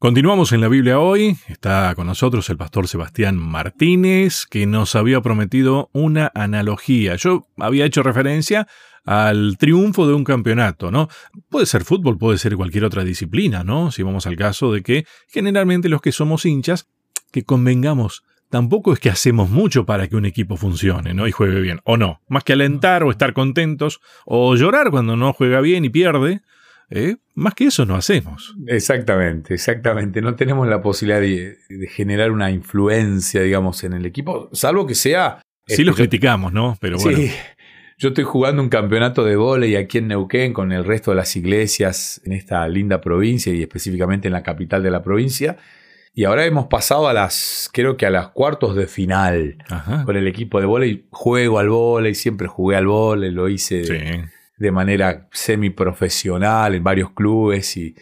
Continuamos en la Biblia hoy. Está con nosotros el pastor Sebastián Martínez, que nos había prometido una analogía. Yo había hecho referencia al triunfo de un campeonato, ¿no? Puede ser fútbol, puede ser cualquier otra disciplina, ¿no? Si vamos al caso de que generalmente los que somos hinchas, que convengamos, tampoco es que hacemos mucho para que un equipo funcione, ¿no? Y juegue bien, o no. Más que alentar o estar contentos, o llorar cuando no juega bien y pierde, ¿Eh? Más que eso no hacemos. Exactamente, exactamente. No tenemos la posibilidad de, generar una influencia, digamos, en el equipo, salvo que sea... Sí los criticamos, ¿no? Pero bueno. Sí, yo estoy jugando un campeonato de vóley aquí en Neuquén con el resto de las iglesias en esta linda provincia y específicamente en la capital de la provincia. Y ahora hemos pasado a las, creo que a las cuartos de final con el equipo de vóley. Juego al vóley, siempre jugué al vóley, lo hice... Sí de manera semiprofesional en varios clubes y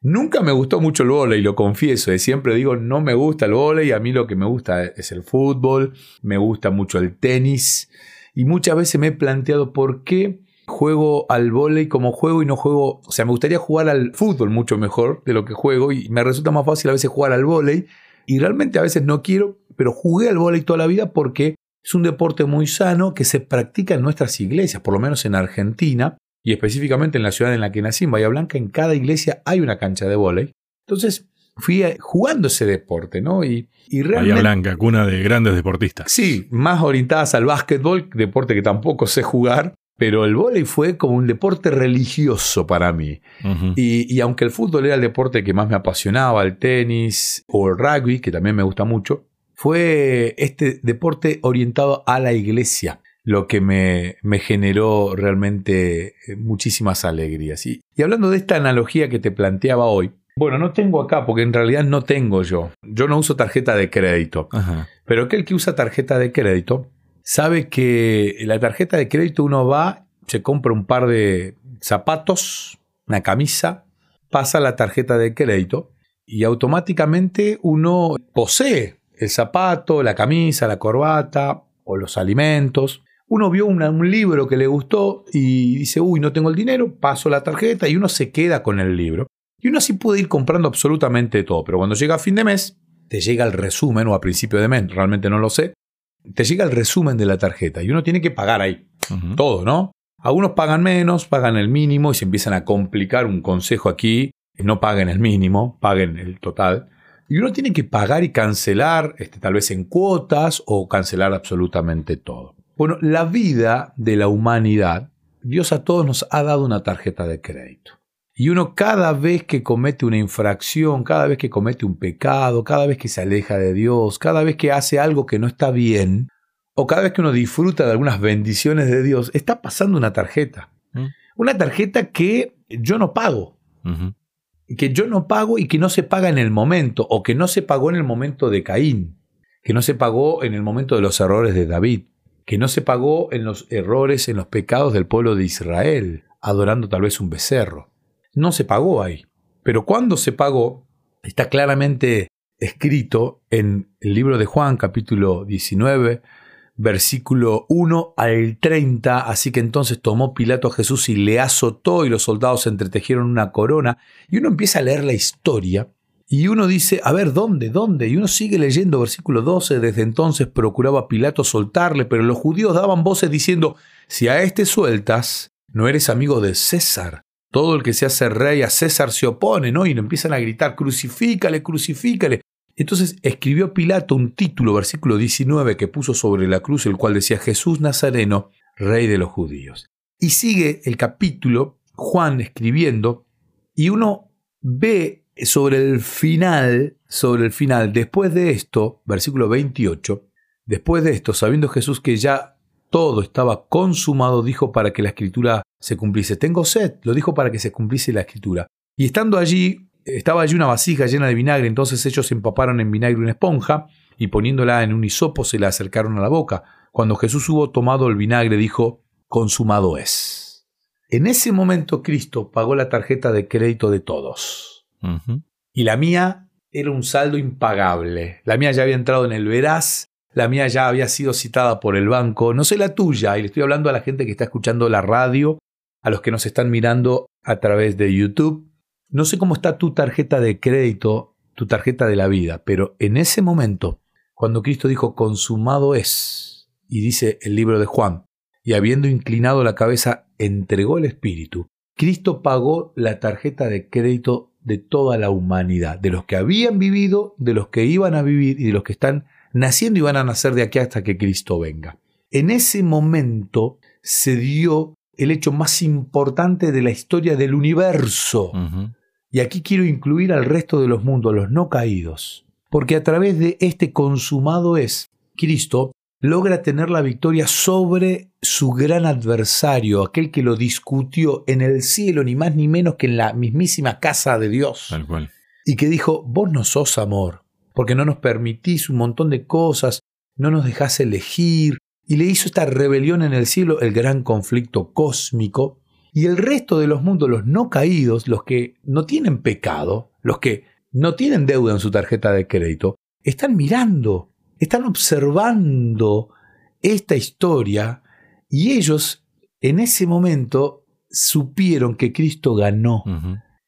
nunca me gustó mucho el vóley, lo confieso, siempre digo no me gusta el vóley, a mí lo que me gusta es el fútbol, me gusta mucho el tenis y muchas veces me he planteado por qué juego al vóley como juego y no juego, o sea, me gustaría jugar al fútbol mucho mejor de lo que juego y me resulta más fácil a veces jugar al vóley y realmente a veces no quiero, pero jugué al vóley toda la vida porque es un deporte muy sano que se practica en nuestras iglesias, por lo menos en Argentina, y específicamente en la ciudad en la que nací, en Bahía Blanca, en cada iglesia hay una cancha de vóley. Entonces fui jugando ese deporte, ¿no? Y, y realmente, Bahía Blanca, cuna de grandes deportistas. Sí, más orientadas al básquetbol, deporte que tampoco sé jugar, pero el vóley fue como un deporte religioso para mí. y, y, aunque el fútbol era el deporte que más me apasionaba, el tenis o el rugby, que también me gusta mucho, fue este deporte orientado a la iglesia lo que me, me generó realmente eh, muchísimas alegrías. Y, y hablando de esta analogía que te planteaba hoy, bueno, no tengo acá porque en realidad no tengo yo. Yo no uso tarjeta de crédito. Pero aquel que usa tarjeta de crédito sabe que la tarjeta de crédito uno va, se compra un par de zapatos, una camisa, pasa la tarjeta de crédito y automáticamente uno posee el zapato, la camisa, la corbata o los alimentos. Uno vio un libro que le gustó y dice, uy, no tengo el dinero, paso la tarjeta y uno se queda con el libro. Y uno así puede ir comprando absolutamente todo, pero cuando llega a fin de mes, te llega el resumen o a principio de mes, realmente no lo sé, te llega el resumen de la tarjeta y uno tiene que pagar ahí todo, ¿no? Algunos pagan menos, pagan el mínimo y se empiezan a complicar. Un consejo aquí, no paguen el mínimo, paguen el total. Y uno tiene que pagar y cancelar, este, tal vez en cuotas o cancelar absolutamente todo. Bueno, la vida de la humanidad, Dios a todos nos ha dado una tarjeta de crédito. Y uno cada vez que comete una infracción, cada vez que comete un pecado, cada vez que se aleja de Dios, cada vez que hace algo que no está bien, o cada vez que uno disfruta de algunas bendiciones de Dios, está pasando una tarjeta. Mm. Una tarjeta que yo no pago que yo no pago y que no se paga en el momento, o que no se pagó en el momento de Caín, que no se pagó en el momento de los errores de David, que no se pagó en los errores, en los pecados del pueblo de Israel, adorando tal vez un becerro. No se pagó ahí. Pero cuando se pagó, está claramente escrito en el libro de Juan, capítulo 19, versículo 1 al 30, así que entonces tomó Pilato a Jesús y le azotó y los soldados entretejieron una corona y uno empieza a leer la historia y uno dice, a ver, ¿dónde? ¿Dónde? Y uno sigue leyendo versículo 12, desde entonces procuraba Pilato soltarle, pero los judíos daban voces diciendo, si a este sueltas, no eres amigo de César. Todo el que se hace rey a César se opone, ¿no? Y empiezan a gritar, crucifícale, crucifícale. Entonces escribió Pilato un título, versículo 19, que puso sobre la cruz, el cual decía Jesús Nazareno, Rey de los judíos. Y sigue el capítulo, Juan escribiendo, y uno ve sobre el final, sobre el final, después de esto, versículo 28, después de esto, sabiendo Jesús que ya todo estaba consumado, dijo para que la escritura se cumpliese. Tengo sed, lo dijo para que se cumpliese la escritura. Y estando allí, estaba allí una vasija llena de vinagre, entonces ellos empaparon en vinagre una esponja y poniéndola en un hisopo se la acercaron a la boca. Cuando Jesús hubo tomado el vinagre dijo, consumado es. En ese momento Cristo pagó la tarjeta de crédito de todos. Y la mía era un saldo impagable. La mía ya había entrado en el veraz, la mía ya había sido citada por el banco, no sé la tuya, y le estoy hablando a la gente que está escuchando la radio, a los que nos están mirando a través de YouTube. No sé cómo está tu tarjeta de crédito tu tarjeta de la vida. Pero en ese momento, cuando Cristo dijo, consumado es, y dice el libro de Juan, y habiendo inclinado la cabeza, entregó el Espíritu, Cristo pagó la tarjeta de crédito de toda la humanidad, de los que habían vivido, de los que iban a vivir y de los que están naciendo y van a nacer de aquí hasta que Cristo venga. En ese momento se dio el hecho más importante de la historia del universo. Y aquí quiero incluir al resto de los mundos, los no caídos, porque a través de este consumado es, Cristo logra tener la victoria sobre su gran adversario, aquel que lo discutió en el cielo, ni más ni menos que en la mismísima casa de Dios. Tal cual. Y que dijo, vos no sos amor, porque no nos permitís un montón de cosas, no nos dejás elegir, y le hizo esta rebelión en el cielo, el gran conflicto cósmico, y el resto de los mundos, los no caídos, los que no tienen pecado, los que no tienen deuda en su tarjeta de crédito, están mirando están observando esta historia y ellos en ese momento supieron que Cristo ganó,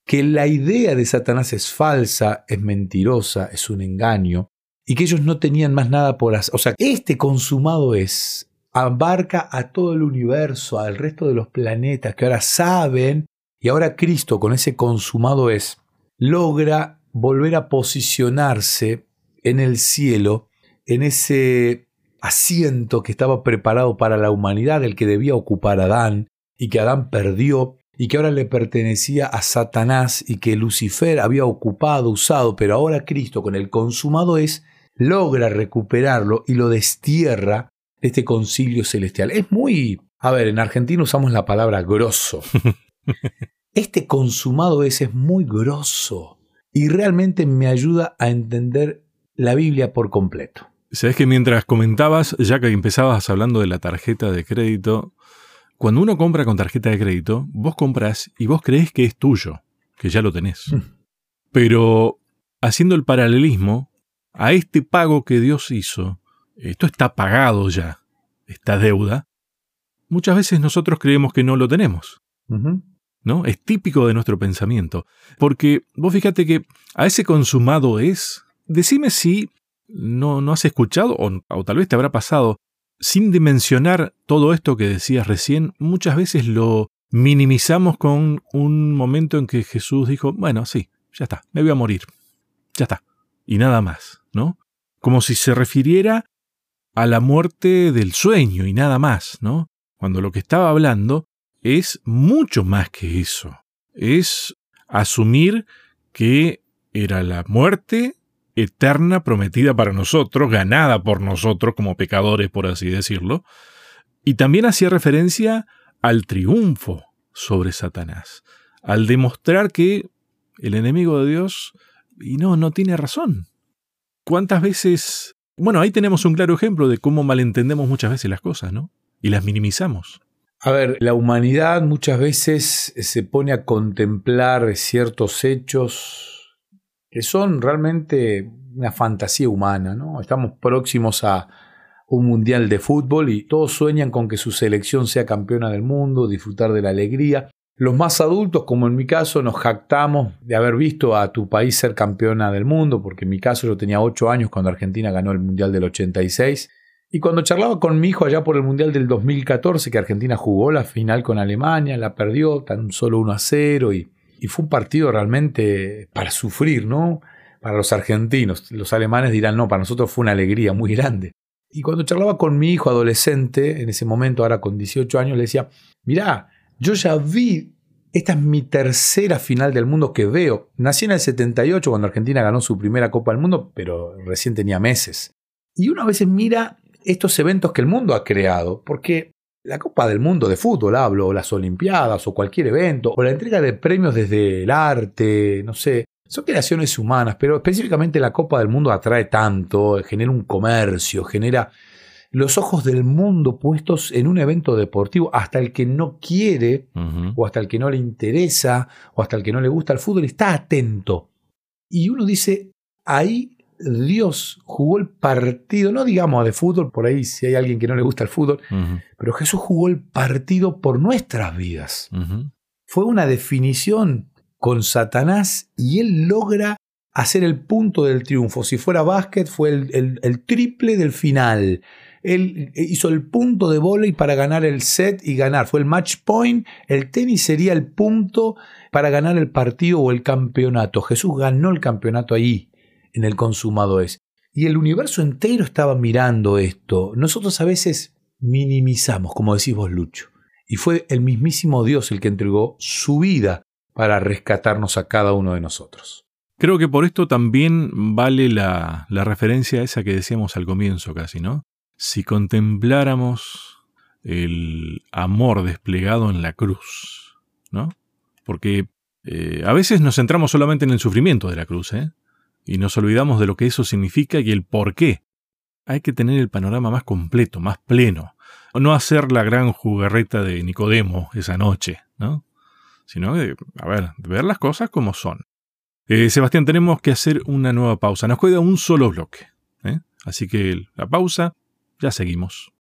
que la idea de Satanás es falsa, es mentirosa, es un engaño y que ellos no tenían más nada por hacer. O sea, este consumado es, abarca a todo el universo, al resto de los planetas que ahora saben y ahora Cristo con ese consumado es, logra volver a posicionarse en el cielo en ese asiento que estaba preparado para la humanidad, el que debía ocupar Adán, y que Adán perdió, y que ahora le pertenecía a Satanás, y que Lucifer había ocupado, usado, pero ahora Cristo con el consumado es, logra recuperarlo y lo destierra de este concilio celestial. Es muy... A ver, en Argentina usamos la palabra grosso. Este consumado es, es muy grosso y realmente me ayuda a entender la Biblia por completo. Sabes que mientras comentabas, ya que empezabas hablando de la tarjeta de crédito, cuando uno compra con tarjeta de crédito, vos compras y vos crees que es tuyo, que ya lo tenés. Mm. Pero haciendo el paralelismo a este pago que Dios hizo, esto está pagado ya, esta deuda, muchas veces nosotros creemos que no lo tenemos. ¿No? Es típico de nuestro pensamiento. Porque vos fíjate que a ese consumado es, decime si no, no has escuchado o, tal vez te habrá pasado, sin dimensionar todo esto que decías recién, muchas veces lo minimizamos con un momento en que Jesús dijo, bueno, sí, ya está, me voy a morir, ya está, y nada más, ¿no? Como si se refiriera a la muerte del sueño y nada más, ¿no? Cuando lo que estaba hablando es mucho más que eso, es asumir que era la muerte eterna prometida para nosotros, ganada por nosotros como pecadores, por así decirlo, y también hacía referencia al triunfo sobre Satanás, al demostrar que el enemigo de Dios, y no, no tiene razón. ¿Cuántas veces... Bueno, ahí tenemos un claro ejemplo de cómo malentendemos muchas veces las cosas, ¿no? Y las minimizamos. A ver, la humanidad muchas veces se pone a contemplar ciertos hechos que son realmente una fantasía humana. ¿no? Estamos próximos a un mundial de fútbol y todos sueñan con que su selección sea campeona del mundo, disfrutar de la alegría. Los más adultos, como en mi caso, nos jactamos de haber visto a tu país ser campeona del mundo, porque en mi caso yo tenía 8 años cuando Argentina ganó el Mundial del 86. Y cuando charlaba con mi hijo allá por el Mundial del 2014, que Argentina jugó la final con Alemania, la perdió tan solo 1 a 0 y y fue un partido realmente para sufrir, ¿no? Para los argentinos. Los alemanes dirán, no, para nosotros fue una alegría muy grande. Y cuando charlaba con mi hijo adolescente, en ese momento, ahora con 18 años, le decía, mirá, yo ya vi, esta es mi tercera final del mundo que veo. Nací en el 78 cuando Argentina ganó su primera Copa del Mundo, pero recién tenía meses. Y uno a veces mira estos eventos que el mundo ha creado, porque la Copa del Mundo de fútbol, hablo, o las Olimpiadas, o cualquier evento, o la entrega de premios desde el arte, no sé, son creaciones humanas, pero específicamente la Copa del Mundo atrae tanto, genera un comercio, genera los ojos del mundo puestos en un evento deportivo, hasta el que no quiere, o hasta el que no le interesa, o hasta el que no le gusta el fútbol, está atento. Y uno dice, ahí Dios jugó el partido, no digamos de fútbol, por ahí si hay alguien que no le gusta el fútbol, pero Jesús jugó el partido por nuestras vidas. Fue una definición con Satanás y él logra hacer el punto del triunfo. Si fuera básquet, fue el, triple del final. Él hizo el punto de volei para ganar el set y ganar. Fue el match point. El tenis sería el punto para ganar el partido o el campeonato. Jesús ganó el campeonato ahí, en el consumado es. Y el universo entero estaba mirando esto. Nosotros a veces minimizamos, como decís vos, Lucho. Y fue el mismísimo Dios el que entregó su vida para rescatarnos a cada uno de nosotros. Creo que por esto también vale la, la referencia esa que decíamos al comienzo casi, ¿no? Si contempláramos el amor desplegado en la cruz, ¿no? Porque eh, a veces nos centramos solamente en el sufrimiento de la cruz, ¿eh? Y nos olvidamos de lo que eso significa y el por qué. Hay que tener el panorama más completo, más pleno. No hacer la gran jugarreta de Nicodemo esa noche, ¿no? Sino de, a ver, ver las cosas como son. Eh, Sebastián, tenemos que hacer una nueva pausa. Nos queda un solo bloque. ¿eh? Así que la pausa, ya seguimos.